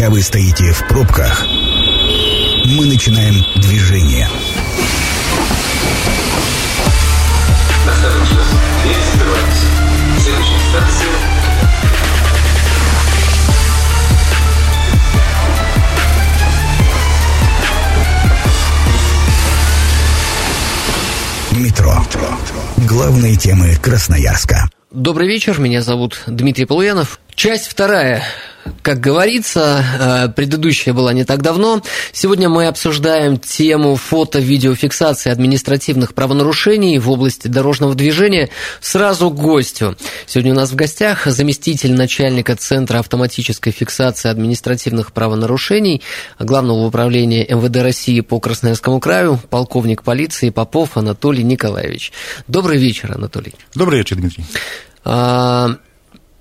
Пока вы стоите в пробках, мы начинаем движение. Метро. Главные темы Красноярска. Добрый вечер, меня зовут Дмитрий Полуянов. Часть вторая. Как говорится, э, предыдущая была не так давно. Сегодня мы обсуждаем тему фото-видеофиксации административных правонарушений в области дорожного движения. Сразу к гостю. Сегодня у нас в гостях заместитель начальника Центра автоматической фиксации административных правонарушений Главного управления МВД России по Красноярскому краю, полковник полиции Попов Анатолий Николаевич. Добрый вечер, Анатолий. Добрый вечер, Дмитрий. А,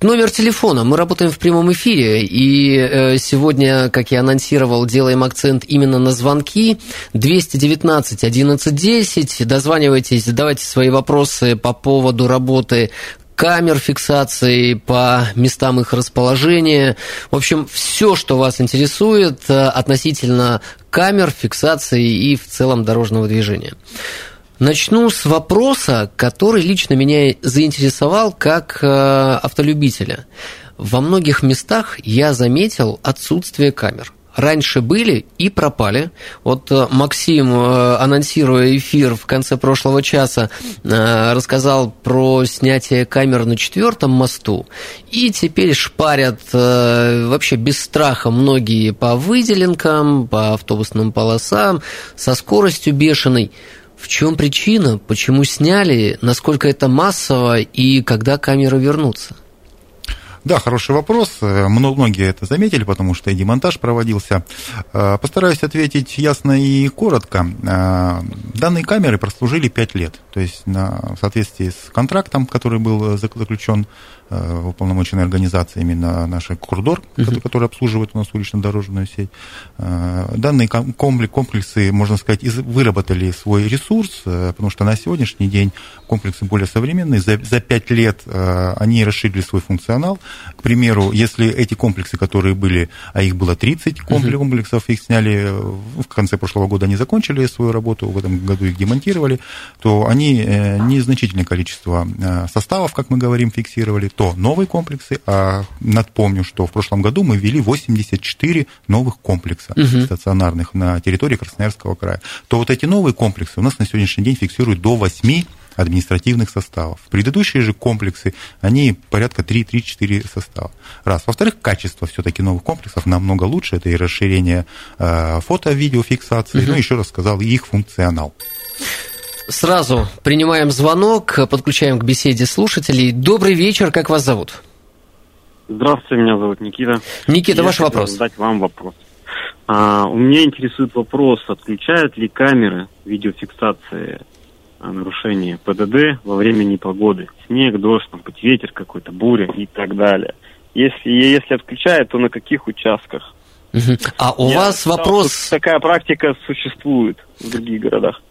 Номер телефона. Мы работаем в прямом эфире, и э, сегодня, как я анонсировал, делаем акцент именно на звонки. 219 1110. Дозванивайтесь, задавайте свои вопросы по поводу работы камер фиксации, по местам их расположения. В общем, все, что вас интересует э, относительно камер, фиксации и в целом дорожного движения. Начну с вопроса, который лично меня заинтересовал как э, автолюбителя. Во многих местах я заметил отсутствие камер. Раньше были и пропали. Вот э, Максим, э, анонсируя эфир в конце прошлого часа, рассказал про снятие камер на четвертом мосту. И теперь шпарят вообще без страха многие по выделенкам, по автобусным полосам, со скоростью бешеной. В чем причина? Почему сняли? Насколько это массово? И когда камеры вернутся? Да, хороший вопрос. Многие это заметили, потому что и демонтаж проводился. Э, постараюсь ответить ясно и коротко. Э, данные камеры прослужили 5 лет. То есть в соответствии с контрактом, который был заключен Э, уполномоченной организации, именно наша Курдор, uh-huh. который обслуживает у нас улично-дорожную сеть. Э, данные комплексы, можно сказать, выработали свой ресурс, э, потому что на сегодняшний день комплексы более современные. За, за 5 лет они расширили свой функционал. К примеру, если эти комплексы, которые были, а их было 30 комплексов, uh-huh. их сняли в конце прошлого года, они закончили свою работу, в этом году их демонтировали, то они незначительное количество составов, как мы говорим, фиксировали, то новые комплексы, а напомню, что в прошлом году мы ввели 84 новых комплекса угу. стационарных на территории Красноярского края, то вот эти новые комплексы у нас на сегодняшний день фиксируют до 8 административных составов. Предыдущие же комплексы, они порядка 3-3-4 состава. Раз. Во-вторых, качество все-таки новых комплексов намного лучше. Это и расширение э, фото-видеофиксации, угу. ну, еще раз сказал, и их функционал. Сразу принимаем звонок, подключаем к беседе слушателей. Добрый вечер, как вас зовут? Здравствуйте, меня зовут Никита. Никита, Я ваш вопрос. задать вам вопрос. А, у меня интересует вопрос, отключают ли камеры видеофиксации нарушения ПДД во время непогоды? Снег, дождь, может быть, ветер какой-то, буря и так далее. Если, если отключают, то на каких участках? А у Я вас вопрос... Такая практика существует в других городах.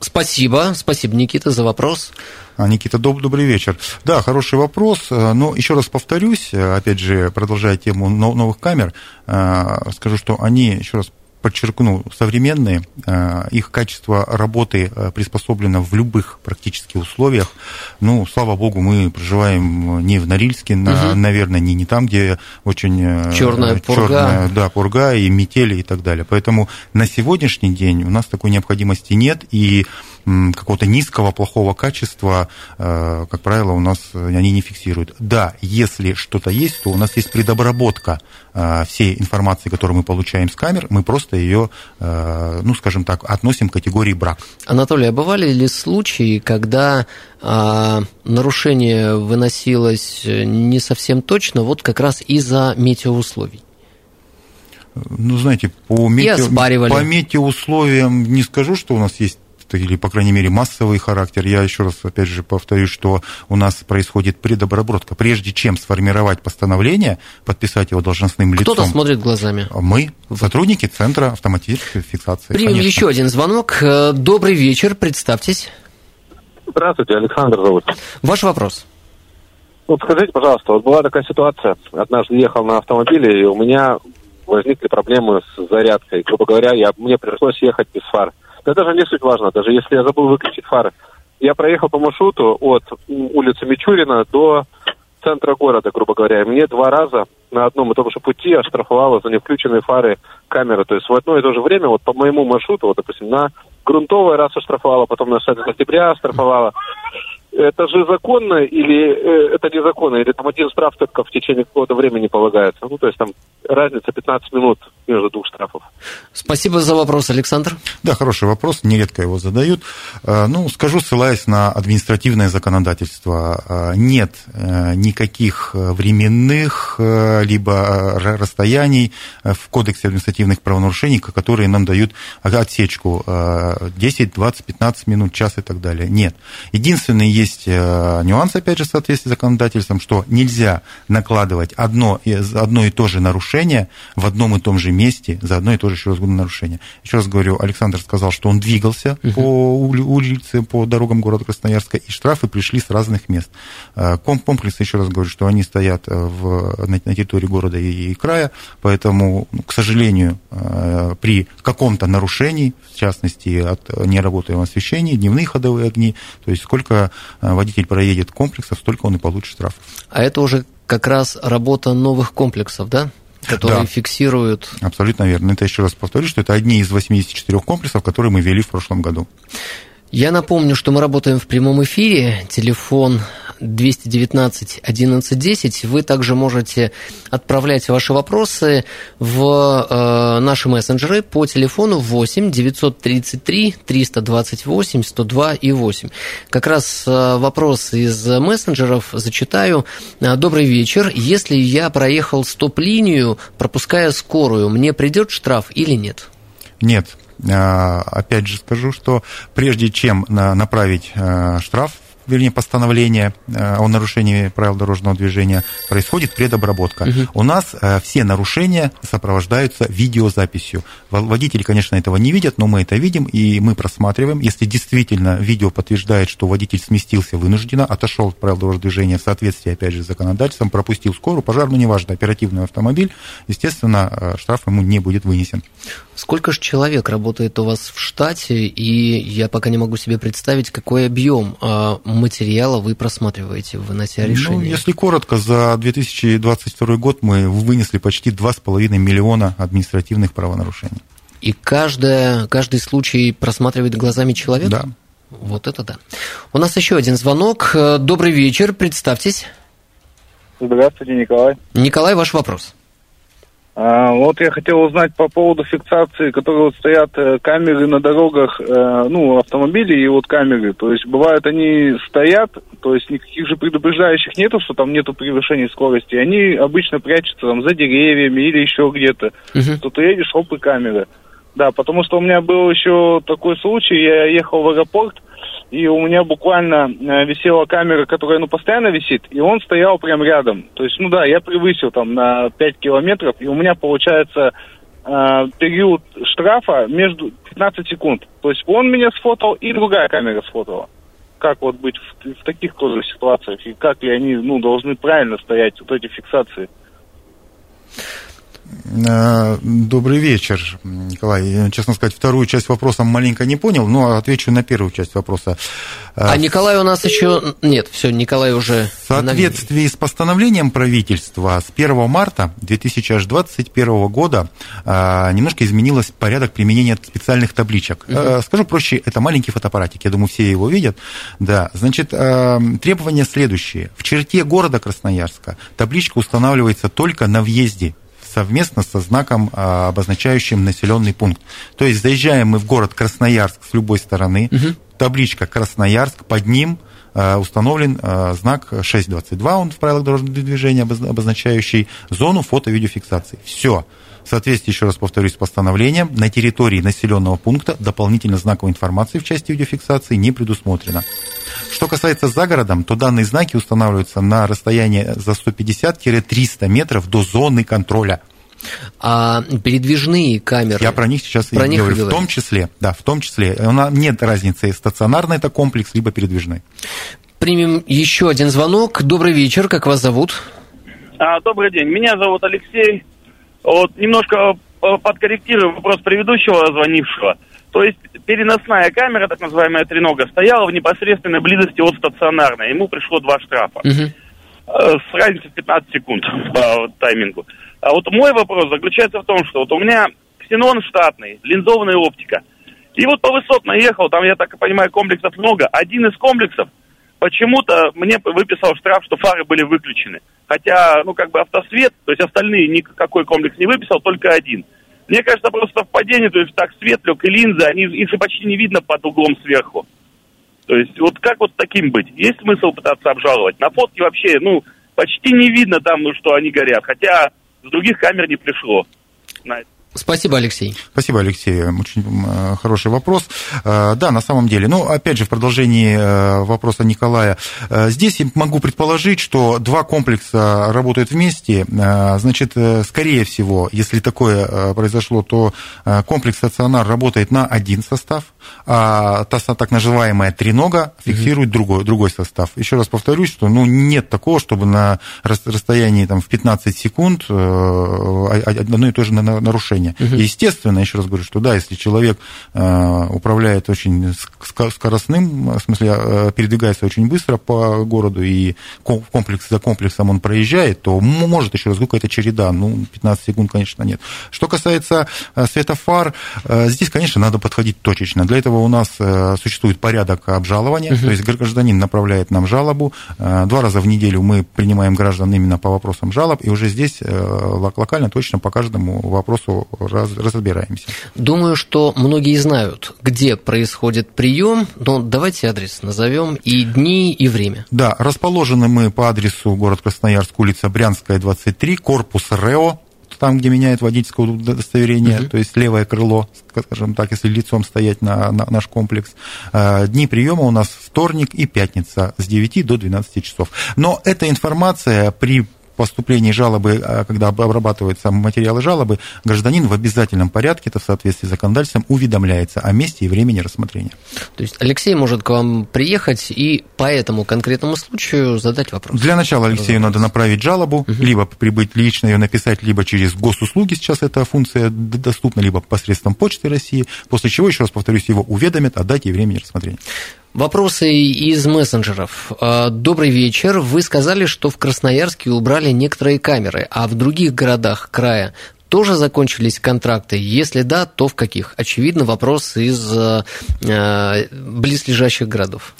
Спасибо, спасибо, Никита, за вопрос. А, Никита, доб- добрый вечер. Да, хороший вопрос, э, но еще раз повторюсь, э, опять же, продолжая тему новых камер, э, скажу, что они, еще раз подчеркну, современные, э, их качество работы э, приспособлено в любых практически условиях. Ну, слава богу, мы проживаем не в Норильске, угу. наверное, не, не там, где очень черная, пурга. черная да, пурга и метели и так далее. Поэтому на сегодняшний день у нас такой необходимости нет, и какого-то низкого, плохого качества, э, как правило, у нас они не фиксируют. Да, если что-то есть, то у нас есть предобработка э, всей информации, которую мы получаем с камер, мы просто ее, э, ну, скажем так, относим к категории брак. Анатолий, а бывали ли случаи, когда а, нарушение выносилось не совсем точно, вот как раз из-за метеоусловий? Ну, знаете, по, метео, по метеоусловиям не скажу, что у нас есть или, по крайней мере, массовый характер. Я еще раз, опять же, повторюсь, что у нас происходит предобработка. Прежде чем сформировать постановление, подписать его должностным лицом. Кто-то смотрит глазами. Мы, сотрудники Центра автоматической фиксации. Примем конечно. еще один звонок. Э, добрый вечер, представьтесь. Здравствуйте, Александр зовут. Ваш вопрос. Вот скажите, пожалуйста, вот была такая ситуация, однажды ехал на автомобиле, и у меня возникли проблемы с зарядкой. Грубо говоря, я, мне пришлось ехать без фар. Это даже не суть важно, даже если я забыл выключить фары. Я проехал по маршруту от улицы Мичурина до центра города, грубо говоря. И мне два раза на одном и том же пути оштрафовала за невключенные фары камеры. То есть в одно и то же время, вот по моему маршруту, вот, допустим, на грунтовый раз оштрафовала, потом на 6 октября оштрафовала это же законно или э, это незаконно? Или там один штраф только в течение какого-то времени полагается? Ну, то есть там разница 15 минут между двух штрафов. Спасибо за вопрос, Александр. Да, хороший вопрос, нередко его задают. Э, ну, скажу, ссылаясь на административное законодательство, э, нет э, никаких временных либо расстояний в Кодексе административных правонарушений, которые нам дают отсечку 10, 20, 15 минут, час и так далее. Нет. Единственный есть нюанс, опять же, в соответствии с законодательством, что нельзя накладывать одно, одно и то же нарушение в одном и том же месте за одно и то же еще раз нарушение. Еще раз говорю, Александр сказал, что он двигался uh-huh. по улице, по дорогам города Красноярска, и штрафы пришли с разных мест. Э, комплексы, еще раз говорю, что они стоят э, в, на, на территории города и, и края, поэтому, ну, к сожалению, э, при каком-то нарушении, в частности, от неработаемого освещения, дневные ходовые огни, то есть сколько водитель проедет комплексов, столько он и получит штраф. А это уже как раз работа новых комплексов, да? Которые да. фиксируют... Абсолютно верно. Это еще раз повторю, что это одни из 84 комплексов, которые мы ввели в прошлом году. Я напомню, что мы работаем в прямом эфире. Телефон 219 1110. Вы также можете отправлять ваши вопросы в э, наши мессенджеры по телефону 8 933 328 102 и 8. Как раз э, вопрос из мессенджеров зачитаю. Добрый вечер. Если я проехал стоп-линию, пропуская скорую, мне придет штраф или нет? Нет. А, опять же скажу, что прежде чем направить э, штраф вернее, постановление э, о нарушении правил дорожного движения, происходит предобработка. Угу. У нас э, все нарушения сопровождаются видеозаписью. Водители, конечно, этого не видят, но мы это видим, и мы просматриваем. Если действительно видео подтверждает, что водитель сместился вынужденно, отошел от правил дорожного движения в соответствии, опять же, с законодательством, пропустил скорую, пожар, ну, неважно, оперативный автомобиль, естественно, э, штраф ему не будет вынесен. Сколько же человек работает у вас в штате, и я пока не могу себе представить, какой объем а, материала вы просматриваете, вынося решение? Ну, если коротко, за 2022 год мы вынесли почти 2,5 миллиона административных правонарушений. И каждое, каждый случай просматривает глазами человека? Да. Вот это да. У нас еще один звонок. Добрый вечер, представьтесь. Здравствуйте, Николай. Николай, ваш вопрос. А, вот я хотел узнать по поводу фиксации, которые вот стоят э, камеры на дорогах, э, ну, автомобилей и вот камеры. То есть бывают они стоят, то есть никаких же предупреждающих нету, что там нету превышения скорости. Они обычно прячутся там за деревьями или еще где-то. Uh-huh. То ты едешь, оп, и камера. Да, потому что у меня был еще такой случай, я ехал в аэропорт, и у меня буквально э, висела камера, которая, ну, постоянно висит, и он стоял прям рядом. То есть, ну да, я превысил там на 5 километров, и у меня получается э, период штрафа между 15 секунд. То есть он меня сфотал, и другая камера сфотала. Как вот быть в, в таких тоже ситуациях, и как ли они, ну, должны правильно стоять, вот эти фиксации? Э, добрый вечер, Николай. Честно сказать, вторую часть вопроса маленько не понял, но отвечу на первую часть вопроса. Э, а Николай у нас еще... Нет, все, Николай уже... В соответствии с постановлением правительства с 1 марта 2021 года э, немножко изменилось порядок применения специальных табличек. Угу. Скажу проще, это маленький фотоаппаратик, я думаю, все его видят. Да, значит, требования следующие. В черте города Красноярска табличка устанавливается только на въезде совместно со знаком, а, обозначающим населенный пункт. То есть заезжаем мы в город Красноярск с любой стороны, угу. табличка Красноярск, под ним а, установлен а, знак 622, он в правилах дорожного движения, обозначающий зону фото-видеофиксации. Все. В соответствии, еще раз повторюсь, с постановлением, на территории населенного пункта дополнительно знаковой информации в части видеофиксации не предусмотрено. Что касается за городом, то данные знаки устанавливаются на расстоянии за 150-300 метров до зоны контроля. А передвижные камеры? Я про них сейчас про и них говорю. В том числе, да, в том числе. Нет разницы, стационарный это комплекс, либо передвижной. Примем еще один звонок. Добрый вечер, как вас зовут? А, добрый день, меня зовут Алексей. Вот немножко э, подкорректирую вопрос предыдущего звонившего. То есть переносная камера, так называемая тренога, стояла в непосредственной близости от стационарной. Ему пришло два штрафа. Э, с разницей в 15 секунд по таймингу. А вот мой вопрос заключается в том, что вот у меня ксенон штатный, линзованная оптика. И вот по высотно ехал, там, я так и понимаю, комплексов много. Один из комплексов почему-то мне выписал штраф, что фары были выключены. Хотя, ну, как бы автосвет, то есть остальные никакой комплекс не выписал, только один. Мне кажется, просто совпадение, то есть так свет лег и линзы, они, их же почти не видно под углом сверху. То есть вот как вот таким быть? Есть смысл пытаться обжаловать? На фотке вообще, ну, почти не видно там, ну, что они горят. Хотя с других камер не пришло. На это. Спасибо, Алексей. Спасибо, Алексей. Очень м, хороший вопрос. Э, Да, на самом деле, ну, опять же, в продолжении э, вопроса Николая, э, здесь я могу предположить, что два комплекса работают вместе. Э, Значит, э, скорее всего, если такое э, произошло, то э, комплекс стационар работает на один состав, а та так называемая тренога фиксирует другой, другой состав. Еще раз повторюсь, что ну, нет такого, чтобы на рас- расстоянии там, в 15 секунд э, одно и то же на- на- нарушение. Естественно, еще раз говорю, что да, если человек э, управляет очень ск- скоростным, в смысле э, передвигается очень быстро по городу и ком- комплекс за комплексом он проезжает, то может, еще раз какая-то череда, ну, 15 секунд, конечно, нет. Что касается э, светофар, здесь, конечно, надо подходить точечно. Для этого у нас существует порядок обжалования, то есть гражданин направляет нам жалобу, два раза в неделю мы принимаем граждан именно по вопросам жалоб, и уже здесь лок- локально точно по каждому вопросу раз- разбираемся. Думаю, что многие знают, где происходит прием, но давайте адрес назовем и дни, и время. Да, расположены мы по адресу город Красноярск, улица Брянская, 23, корпус РЭО, там, где меняют водительское удостоверение, то есть левое крыло, скажем так, если лицом стоять на, на наш комплекс. Э, Дни приема у нас вторник и пятница с 9 до 12 часов. Но эта информация при поступлении жалобы, а, когда об- обрабатываются материалы жалобы, гражданин в обязательном порядке, это в соответствии с законодательством, уведомляется о месте и времени рассмотрения. То есть Алексей может к вам приехать и по этому конкретному случаю задать вопрос. Для начала Алексею надо направить жалобу, либо прибыть лично ее написать, либо через госуслуги сейчас эта функция доступна, либо посредством Почты России, после чего, еще раз повторюсь, его уведомят о дате и времени рассмотрения. Вопросы из мессенджеров. А, Добрый вечер. Вы сказали, что в Красноярске убрали некоторые камеры, а в других городах края тоже закончились контракты? Если да, то в каких? Очевидно, вопрос из э, э, близлежащих городов.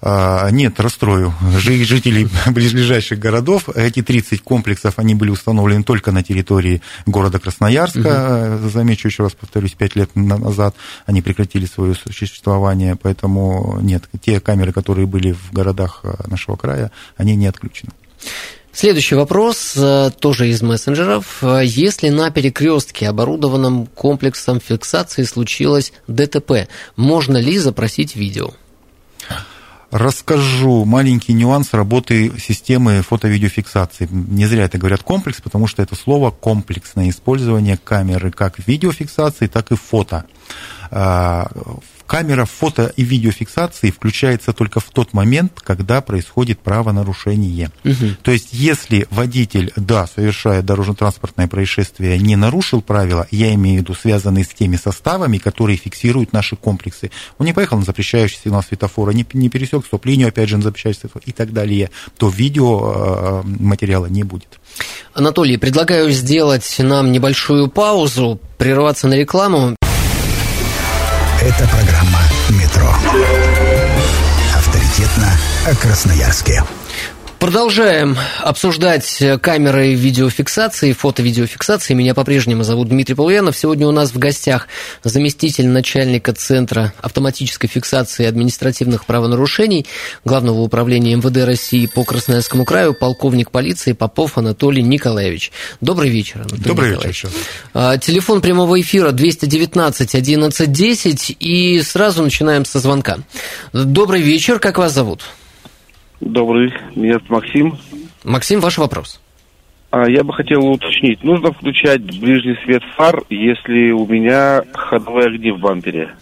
А, Нет, расстрою жи- жителей близлежащих городов. Эти 30 комплексов, они были установлены только на территории города Красноярска. Замечу еще раз, повторюсь, 5 лет на- назад они прекратили свое существование, поэтому нет, те камеры, которые были в городах э, нашего края, они не отключены. Следующий вопрос, э, тоже из мессенджеров. Если на перекрестке, оборудованном комплексом фиксации, случилось ДТП, можно ли запросить видео? Расскажу маленький нюанс работы системы фото-видеофиксации. Не зря это говорят комплекс, потому что это слово комплексное использование камеры как видеофиксации, так и фото. А, Камера фото- и видеофиксации включается только в тот момент, когда происходит правонарушение. То есть, если водитель, да, совершая дорожно-транспортное происшествие, не нарушил правила, я имею в виду связанные с теми составами, которые фиксируют наши комплексы, он не поехал на запрещающий сигнал светофора, не, не пересек стоп-линию, опять же, на запрещающий светофор и так далее, то видео э, материала не будет. Анатолий, предлагаю сделать нам небольшую паузу, прерваться на рекламу. Это программа «Метро». Авторитетно о Красноярске. Продолжаем обсуждать камеры видеофиксации, фото-видеофиксации. Меня по-прежнему зовут Дмитрий Полуянов. Сегодня у нас в гостях заместитель начальника Центра автоматической фиксации административных правонарушений Главного управления МВД России по Красноярскому краю, полковник полиции Попов Анатолий Николаевич. Добрый вечер, Анатолий Добрый Николаевич. вечер. А, Телефон прямого эфира 219 11 10 и сразу начинаем со звонка. Добрый вечер, как вас зовут? Добрый, меня зовут Максим. Максим, ваш вопрос. А, я бы хотел уточнить, нужно включать ближний свет фар, если у меня ходовые огни в бампере?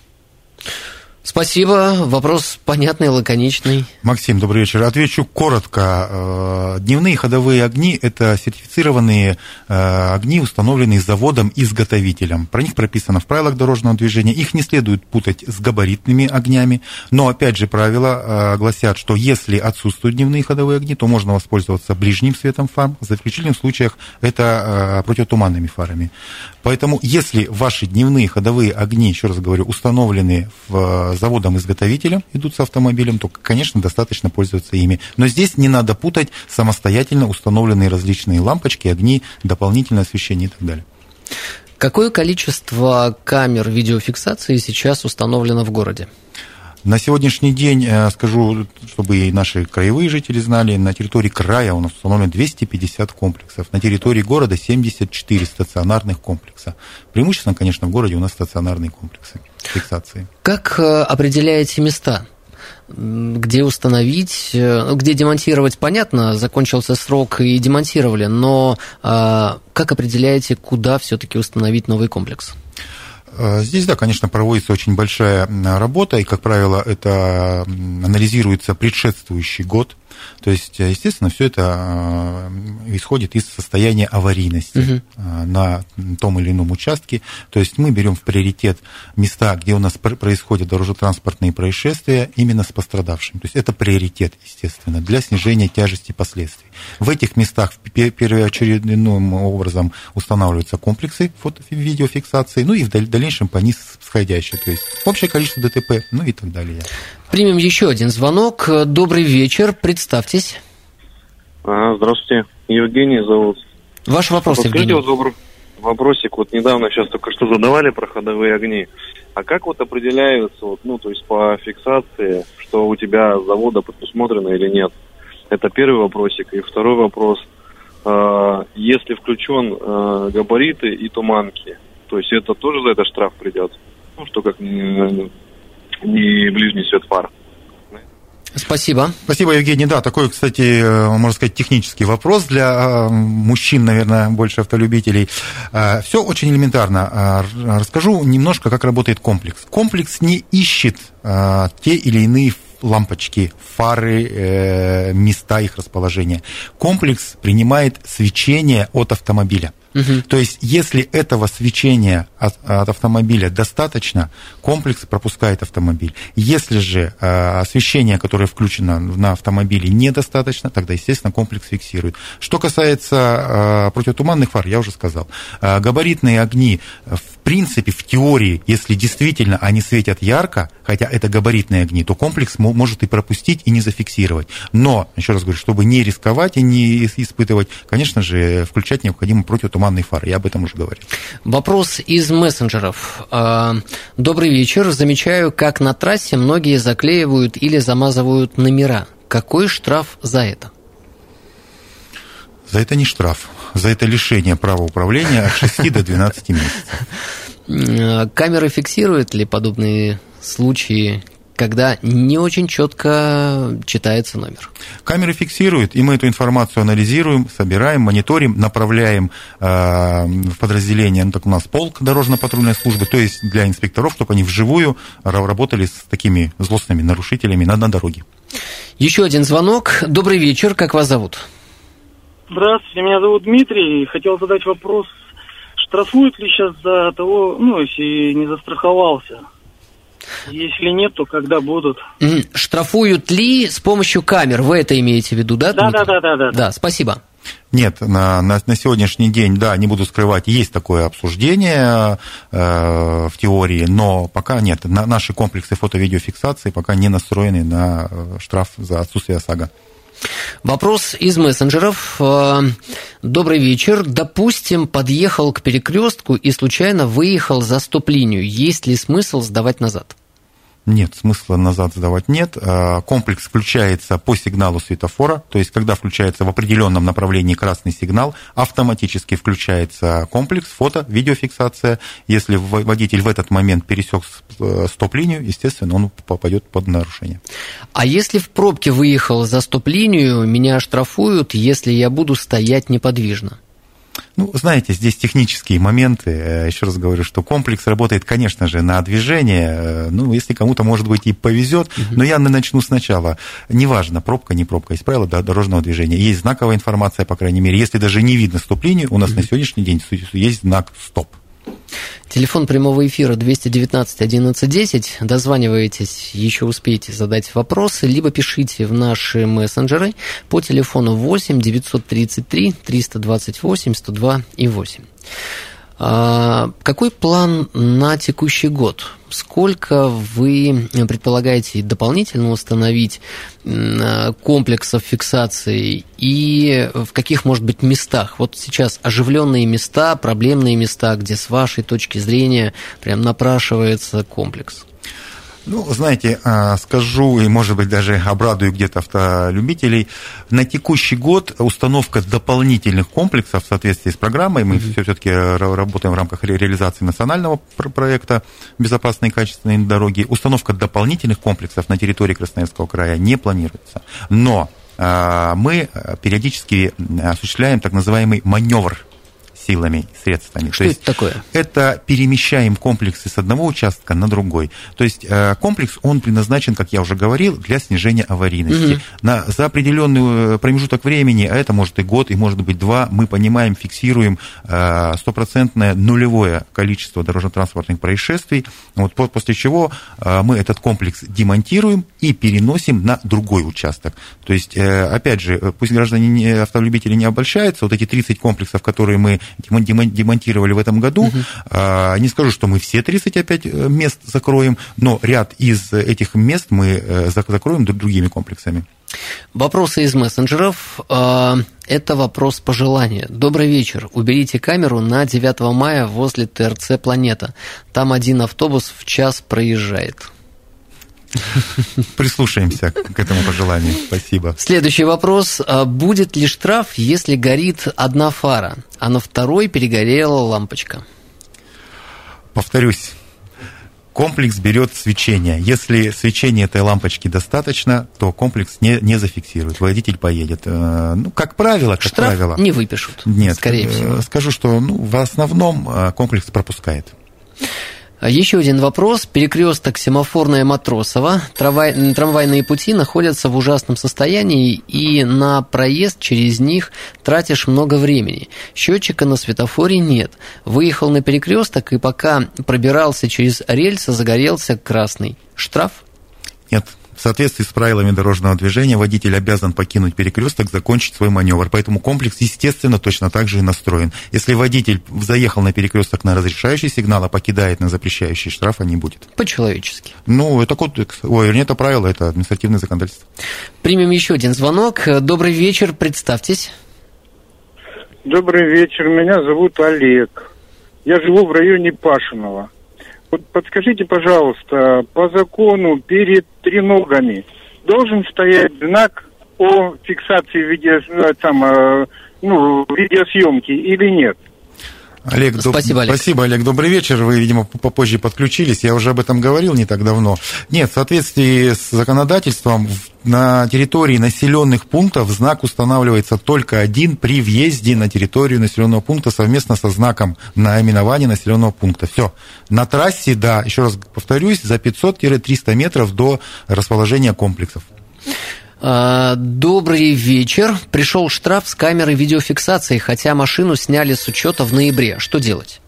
Спасибо. Вопрос понятный, лаконичный. Максим, добрый вечер. Отвечу коротко. Э, дневные ходовые огни – это сертифицированные э, огни, установленные заводом-изготовителем. Про них прописано в правилах дорожного движения. Их не следует путать с габаритными огнями. Но, опять же, правила э, гласят, что если отсутствуют дневные ходовые огни, то можно воспользоваться ближним светом фар. За исключением случаях это противотуманными фарами. Поэтому, если ваши дневные ходовые огни, еще раз говорю, установлены в заводом-изготовителем, идут с автомобилем, то, конечно, достаточно пользоваться ими. Но здесь не надо путать самостоятельно установленные различные лампочки, огни, дополнительное освещение и так далее. Какое количество камер видеофиксации сейчас установлено в городе? На сегодняшний день, э, скажу, чтобы и наши краевые жители знали, на территории края у нас установлено 250 комплексов, на территории города 74 стационарных комплекса. Преимущественно, конечно, в городе у нас стационарные комплексы фиксации. Как э, определяете места? где установить, э, где демонтировать, понятно, закончился срок и демонтировали, но как определяете, куда все-таки установить новый комплекс? Э, здесь, да, конечно, проводится очень большая работа, и, как правило, это анализируется предшествующий год, то есть, э, естественно, все это э, исходит из состояния аварийности угу. на том или ином участке. То есть мы берем в приоритет места, где у нас происходят дорожно-транспортные происшествия именно с пострадавшим. То есть это приоритет, естественно, для снижения тяжести последствий. В этих местах первоочередным образом устанавливаются комплексы фото видеофиксации, ну и в дальнейшем по низ сходящие, то есть общее количество ДТП, ну и так далее. Примем еще один звонок. Добрый вечер, представьтесь. А, здравствуйте, Евгений зовут. Ваш вопрос, Евгений. Вот добрый вопросик. Вот недавно сейчас только что задавали про ходовые огни. А как вот определяется, вот, ну, то есть по фиксации, что у тебя завода предусмотрено или нет? Это первый вопросик. И второй вопрос. Э, если включен э, габариты и туманки, то есть это тоже за это штраф придет? Ну, что как не, не ближний свет фар. Спасибо. Спасибо, Евгений. Да, такой, кстати, э, можно сказать, технический вопрос для мужчин, наверное, больше автолюбителей. Все очень элементарно. Расскажу немножко, как работает комплекс. Комплекс не ищет те или иные лампочки, фары, э, места их расположения. Комплекс принимает свечение от автомобиля. Угу. То есть, если этого свечения от, от автомобиля достаточно, комплекс пропускает автомобиль. Если же э, освещение, которое включено на автомобиле, недостаточно, тогда, естественно, комплекс фиксирует. Что касается э, противотуманных фар, я уже сказал. Э, габаритные огни, в принципе, в теории, если действительно они светят ярко, хотя это габаритные огни, то комплекс может и пропустить, и не зафиксировать. Но, еще раз говорю, чтобы не рисковать и не испытывать, конечно же, включать необходимо противотуманные туманные фары. Я об этом уже говорил. Вопрос из мессенджеров. А, добрый вечер. Замечаю, как на трассе многие заклеивают или замазывают номера. Какой штраф за это? За это не штраф. За это лишение права управления от 6 до 12 месяцев. Камеры фиксируют ли подобные случаи когда не очень четко читается номер. Камеры фиксируют, и мы эту информацию анализируем, собираем, мониторим, направляем э, в подразделение, ну, так у нас полк дорожно-патрульной службы, то есть для инспекторов, чтобы они вживую работали с такими злостными нарушителями на, на дороге. Еще один звонок. Добрый вечер, как вас зовут? Здравствуйте, меня зовут Дмитрий. Хотел задать вопрос, штрафуют ли сейчас за того, ну, если не застраховался? Если нет, то когда будут? Штрафуют ли с помощью камер? Вы это имеете в виду, да? Да, да, да, да, да. Да, спасибо. Нет, на, на, на сегодняшний день, да, не буду скрывать, есть такое обсуждение э, в теории, но пока нет. На, наши комплексы фото-видеофиксации пока не настроены на э, штраф за отсутствие ОСАГО. Вопрос из мессенджеров. Э, добрый вечер. Допустим, подъехал к перекрестку и случайно выехал за стоп-линию. Есть ли смысл сдавать назад? Нет, смысла назад сдавать нет. А, комплекс включается по сигналу светофора, то есть когда включается в определенном направлении красный сигнал, автоматически включается комплекс, фото, видеофиксация. Если водитель в этот момент пересек э, стоп-линию, естественно, он попадет под нарушение. А если в пробке выехал за стоп-линию, меня оштрафуют, если я буду стоять неподвижно? Ну, знаете, здесь технические моменты. Э, Еще раз говорю, что комплекс работает, конечно же, на движение. Э, Ну, если кому-то, может быть, и повезет, но я начну сначала. Неважно, пробка, не пробка, есть правила до- дорожного движения. Есть знаковая информация, по крайней мере. Если даже не видно стоп-линию, у нас на сегодняшний день есть знак «стоп». Телефон прямого эфира 219 1110. Дозваниваетесь, еще успеете задать вопросы, либо пишите в наши мессенджеры по телефону 8 933 328 102 и 8. А, Какой план на текущий год? Сколько вы предполагаете дополнительно установить а, комплексов фиксации и в каких, может быть, местах? Вот сейчас оживленные места, проблемные места, где с вашей точки зрения прям напрашивается комплекс. Ну, знаете, а, скажу и, может быть, даже обрадую где-то автолюбителей. На текущий год установка дополнительных комплексов в соответствии с программой, мы все-таки работаем в рамках ре- реализации национального пр- проекта «Безопасные и качественные дороги», установка дополнительных комплексов на территории Красноярского края не планируется. Но а, мы а, периодически осуществляем так называемый маневр силами, средствами. Что То есть это такое? это перемещаем комплексы с одного участка на другой. То есть э, комплекс, он предназначен, как я уже говорил, для снижения аварийности. Мгм. На, за определенный э, промежуток времени, а это может и год, и может быть два, мы понимаем, фиксируем э, стопроцентное нулевое количество дорожно-транспортных происшествий, вот, по- после чего мы этот комплекс демонтируем и переносим на другой участок. То есть, опять же, пусть граждане, не- автолюбители не обольщаются, вот эти 30 комплексов, которые мы демонтировали в этом году, а, не скажу, что мы все 30 опять э, мест закроем, но ряд из этих мест мы э, зак- закроем друг- другими комплексами. Вопросы из мессенджеров. А, Это вопрос пожелания. Добрый вечер. Уберите камеру на 9 мая возле ТРЦ «Планета». Там один автобус в час проезжает. Прислушаемся к этому пожеланию. Спасибо. Следующий вопрос. А Будет ли штраф, если горит одна фара, а на второй перегорела лампочка? Повторюсь, комплекс берет свечение. Если свечения этой лампочки достаточно, то комплекс не, не зафиксирует. Водитель поедет. Э, Ну, как правило, как Штраф правило. не выпишут, Нет, скорее э, всего. скажу, что ну, в основном э, комплекс пропускает. А Еще один вопрос. Перекресток семафорная Матросова. Трамвай- Трамвайные пути находятся в ужасном состоянии, и на проезд через них тратишь много времени. Счетчика на светофоре нет. Выехал на перекресток, и пока пробирался через рельсы, загорелся красный. Штраф? Нет. В соответствии с правилами дорожного движения водитель обязан покинуть перекресток, закончить свой маневр. Поэтому комплекс, естественно, точно так же и настроен. Если водитель заехал на перекресток на разрешающий сигнал, а покидает на запрещающий, штрафа не будет. По-человечески. Ну, это кодекс. Ой, вернее, это правило, это административное законодательство. Примем еще один звонок. Добрый вечер, представьтесь. Добрый вечер, меня зовут Олег. Я живу в районе Пашиного. Подскажите, пожалуйста, по закону перед треногами должен стоять знак о фиксации видео, э, там, э, ну, видеосъемки или нет? Олег, доб- Спасибо, Олег. Спасибо, Олег. Добрый вечер. Вы, видимо, попозже подключились. Я уже об этом говорил не так давно. Нет, в соответствии с законодательством на территории населенных пунктов знак устанавливается только один при въезде на территорию населенного пункта совместно со знаком наименования населенного пункта. Все. На трассе, да, еще раз повторюсь, за 500-300 метров до расположения комплексов. А, Добрый вечер. Пришел штраф с камеры видеофиксации, хотя машину сняли с учета в ноябре. Что делать?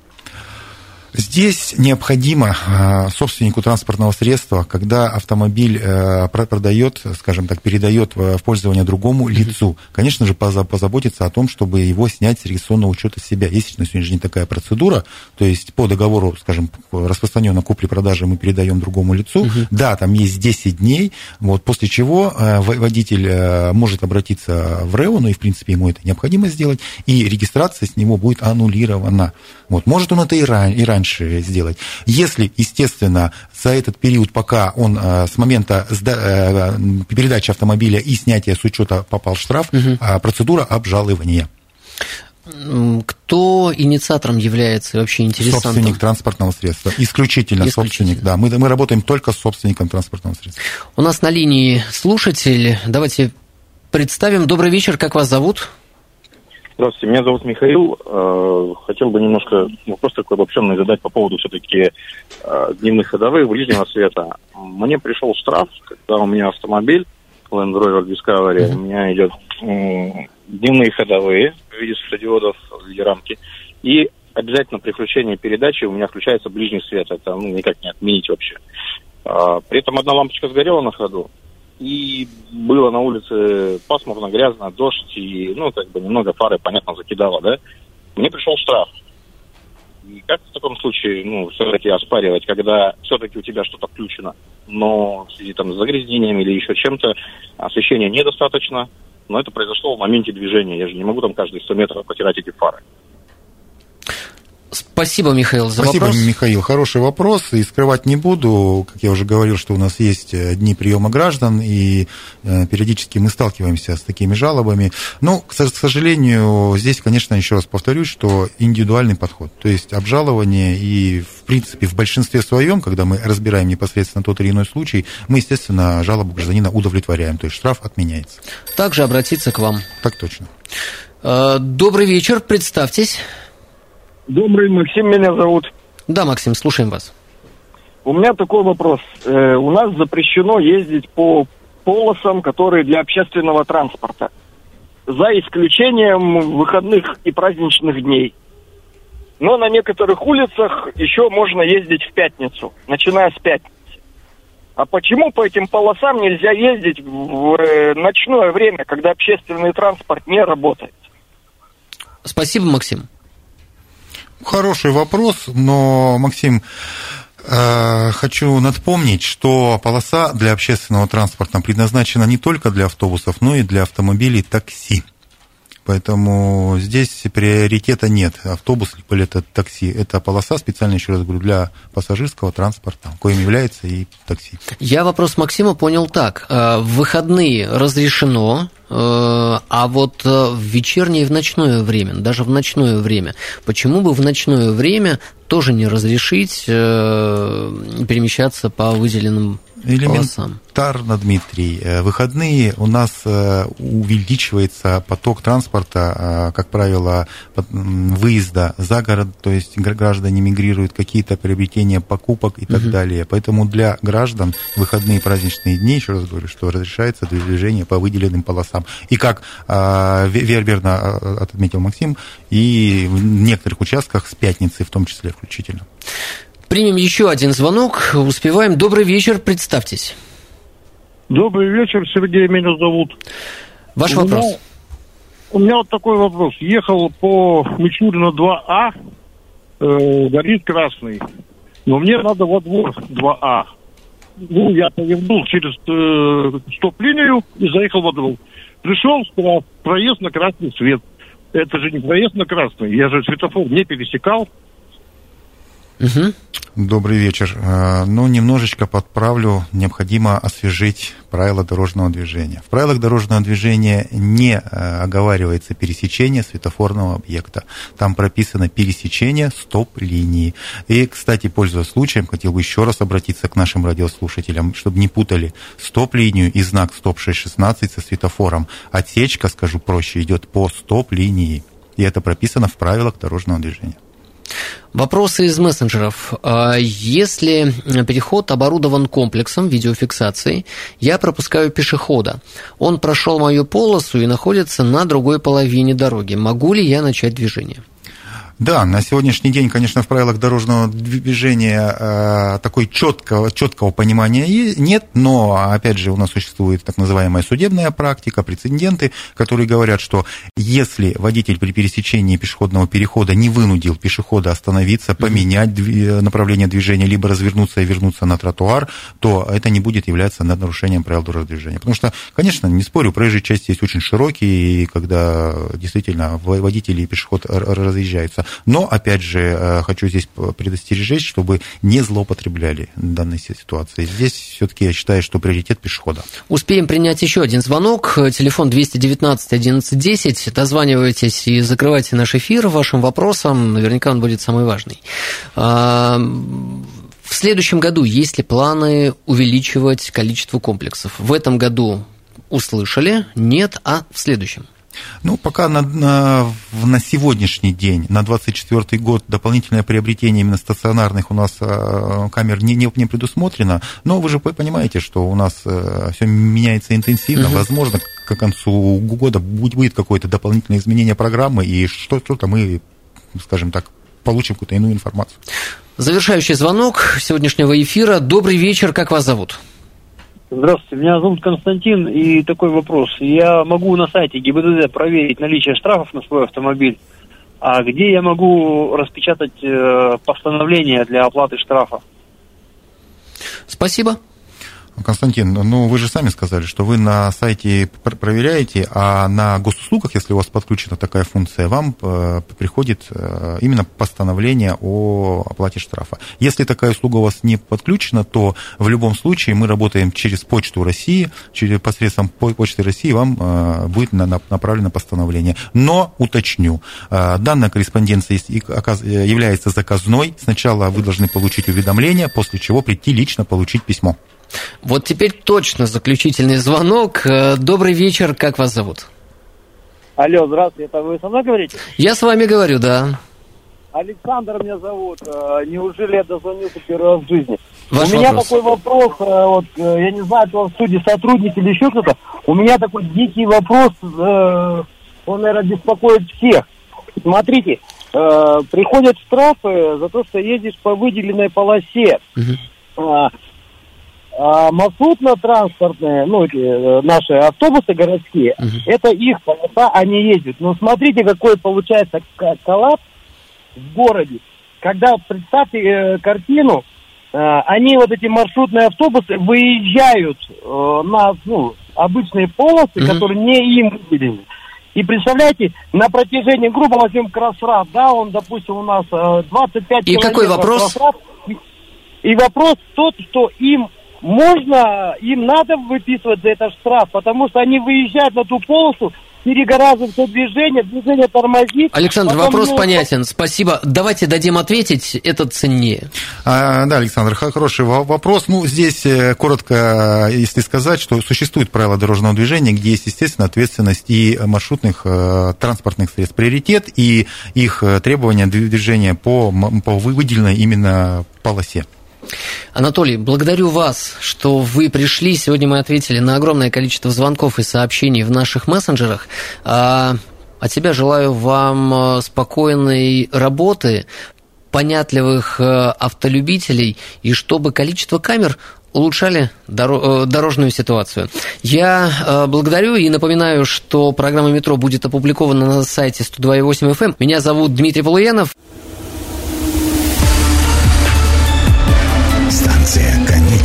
Здесь необходимо э, собственнику транспортного средства, когда автомобиль э, про- продает, скажем так, передает в пользование другому лицу, конечно же, поза- позаботиться о том, чтобы его снять с регистрационного учета себя. Есть на сегодняшний день такая процедура, то есть по договору, скажем, распространенной купли-продажи мы передаем другому лицу. Да, там есть 10 дней, вот, после чего э, во- водитель э, может обратиться в РЭО, ну и, в принципе, ему это необходимо сделать, и регистрация с него будет аннулирована. Вот, может он это и, ран- и раньше сделать. Если, естественно, за этот период, пока он э, с момента сда- э, передачи автомобиля и снятия с учета попал штраф, а, процедура обжалования. Кто инициатором является вообще интересантом? Собственник транспортного средства. Исключительно, Исключительно. собственник, да. Мы, мы работаем только с собственником транспортного средства. У нас на линии слушатель. Давайте представим. Добрый вечер, как вас зовут? Здравствуйте, меня зовут Михаил. Э, хотел бы немножко вопрос такой обобщенный задать по поводу все-таки э, дневных ходовых ближнего света. Мне пришел штраф, когда у меня автомобиль Land Rover Discovery, у меня идет дневные ходовые в виде светодиодов в рамки, и обязательно при включении передачи у меня включается ближний свет. Это ну, никак не отменить вообще. А, при этом одна лампочка сгорела на ходу, и было на улице пасмурно, грязно, дождь, и, ну, как бы немного фары, понятно, закидало, да. Мне пришел штраф. И как в таком случае, ну, все-таки оспаривать, когда все-таки у тебя что-то включено, но в связи там с загрязнением или еще чем-то освещения недостаточно, но это произошло в моменте движения. Я же не могу там каждые 100 метров потирать эти фары. Спасибо, Михаил, за Спасибо, вопрос. Михаил. Хороший вопрос. И скрывать не буду. Как я уже говорил, что у нас есть э, дни приема граждан, и э, периодически мы сталкиваемся с такими жалобами. Но, к сожалению, здесь, конечно, еще раз повторюсь, что индивидуальный подход. То есть обжалование и, в принципе, в большинстве своем, когда мы разбираем непосредственно тот или иной случай, мы, естественно, жалобу гражданина удовлетворяем. То есть штраф отменяется. Также обратиться к вам. Так точно. Э, добрый вечер, представьтесь. Добрый, Максим меня зовут. Да, Максим, слушаем вас. У меня такой вопрос. Э, у нас запрещено ездить по полосам, которые для общественного транспорта. За исключением выходных и праздничных дней. Но на некоторых улицах еще можно ездить в пятницу, начиная с пятницы. А почему по этим полосам нельзя ездить в э, ночное время, когда общественный транспорт не работает? Спасибо, Максим. Хороший вопрос, но, Максим, э, хочу напомнить, что полоса для общественного транспорта предназначена не только для автобусов, но и для автомобилей такси. Поэтому здесь приоритета нет. Автобус или это такси. Это полоса специально, еще раз говорю, для пассажирского транспорта, коим является и такси. Я вопрос Максима понял так. Э, в выходные разрешено, э, а вот э, в вечернее и в ночное время, даже в ночное время, почему бы в ночное время тоже не разрешить перемещаться по выделенным Элементарно, Дмитрий. Э, выходные у нас э, увеличивается поток транспорта, э, как правило, выезда за город, то есть граждане мигрируют, какие-то приобретения покупок и так угу. далее. Поэтому для граждан выходные праздничные дни, еще раз говорю, что разрешается движение по выделенным полосам. И как верно отметил Максим, и в некоторых участках с пятницы в том числе включительно. Примем еще один звонок. Успеваем. Добрый вечер, представьтесь. Добрый вечер, Сергей меня зовут. Ваш у вопрос. Меня, у меня вот такой вопрос. Ехал по Мичурина 2А, э, горит красный. Но мне надо во двор 2А. Ну, я повернул через э, стоп-линию и заехал во двор. Пришел штраф, проезд на красный свет. Это же не проезд на красный. Я же светофор не пересекал. Угу. Добрый вечер. Э, ну, немножечко подправлю. Необходимо освежить правила дорожного движения. В правилах дорожного движения не э, оговаривается пересечение светофорного объекта. Там прописано пересечение стоп-линии. И, кстати, пользуясь случаем, хотел бы еще раз обратиться к нашим радиослушателям, чтобы не путали стоп-линию и знак стоп-616 со светофором. Отсечка, скажу проще, идет по стоп-линии. И это прописано в правилах дорожного движения. Вопросы из мессенджеров. А, если переход оборудован комплексом видеофиксации, я пропускаю пешехода. Он прошел мою полосу и находится на другой половине дороги. Могу ли я начать движение? Да, на сегодняшний день, конечно, в правилах дорожного движения э, такой четкого, четкого понимания нет, но, опять же, у нас существует так называемая судебная практика, прецеденты, которые говорят, что если водитель при пересечении пешеходного перехода не вынудил пешехода остановиться, поменять направление движения, либо развернуться и вернуться на тротуар, то это не будет являться нарушением правил дорожного движения. Потому что, конечно, не спорю, проезжие части есть очень широкие, и когда действительно водители и пешеход разъезжаются. Но, опять же, э, хочу здесь предостережать, чтобы не злоупотребляли данной ситуацией. Здесь все-таки я считаю, что приоритет пешехода. Успеем принять еще один звонок. Телефон 219 1110. Дозванивайтесь и закрывайте наш эфир вашим вопросом. Наверняка он будет самый важный. А, в следующем году есть ли планы увеличивать количество комплексов? В этом году услышали, нет, а в следующем – Ну, пока на, на, на сегодняшний день, на 2024 год, дополнительное приобретение именно стационарных у нас э, камер не, не, не предусмотрено. Но вы же понимаете, что у нас э, все меняется интенсивно. Угу. Возможно, к концу года будет, будет какое-то дополнительное изменение программы, и что-то мы, скажем так, получим какую-то иную информацию. Завершающий звонок сегодняшнего эфира. Добрый вечер, как вас зовут? Здравствуйте, меня зовут Константин, и такой вопрос. Я могу на сайте ГИБДД проверить наличие штрафов на свой автомобиль, а где я могу распечатать э, постановление для оплаты штрафа? Спасибо. Константин, ну вы же сами сказали, что вы на сайте проверяете, а на госуслугах, если у вас подключена такая функция, вам э, приходит э, именно постановление о оплате штрафа. Если такая услуга у вас не подключена, то в любом случае мы работаем через Почту России, через посредством Почты России вам э, будет направлено постановление. Но уточню, данная корреспонденция является заказной. Сначала вы должны получить уведомление, после чего прийти лично получить письмо. Вот теперь точно заключительный звонок. Э, добрый вечер, как вас зовут? Алло, здравствуйте, это вы со мной говорите? Я с вами говорю, да. Александр меня зовут. Э, неужели я дозвонился первый раз в жизни? Ваш У меня вопрос. такой вопрос, э, вот, я не знаю, кто в студии сотрудник или еще кто-то. У меня такой дикий вопрос, он, наверное, беспокоит всех. Смотрите, приходят штрафы за то, что едешь по выделенной полосе. Угу. А маршрутно-транспортные, ну, э, наши автобусы городские, uh это их полоса, они ездят. Но смотрите, какой получается коллапс в городе. Когда, представьте э, картину, э, они, вот эти маршрутные автобусы, выезжают э, на ну, обычные полосы, uh которые не им выделены. И представляете, на протяжении, грубо возьмем Красрав, да, он, допустим, у нас э, 25 И какой вопрос? Красрав, и вопрос тот, что им можно, им надо выписывать за это штраф, потому что они выезжают на ту полосу, перегораживают все движение, движение тормозит. Александр, вопрос ну, понятен. Спасибо. Давайте дадим ответить, это ценнее. А, да, Александр, хороший вопрос. Ну, здесь э, коротко, если сказать, что существует правила дорожного движения, где есть, естественно, ответственность и маршрутных э, транспортных средств. Приоритет и их э, требования движения по, по выделенной именно полосе. Анатолий, благодарю вас, что вы пришли. Сегодня мы ответили на огромное количество звонков и сообщений в наших мессенджерах. А, от себя желаю вам э, спокойной работы, понятливых э, автолюбителей и чтобы количество камер улучшали э, дорожную ситуацию. Я благодарю и напоминаю, что программа «Метро» будет опубликована на сайте 102.8 FM. Эм. Меня зовут Дмитрий Полуянов.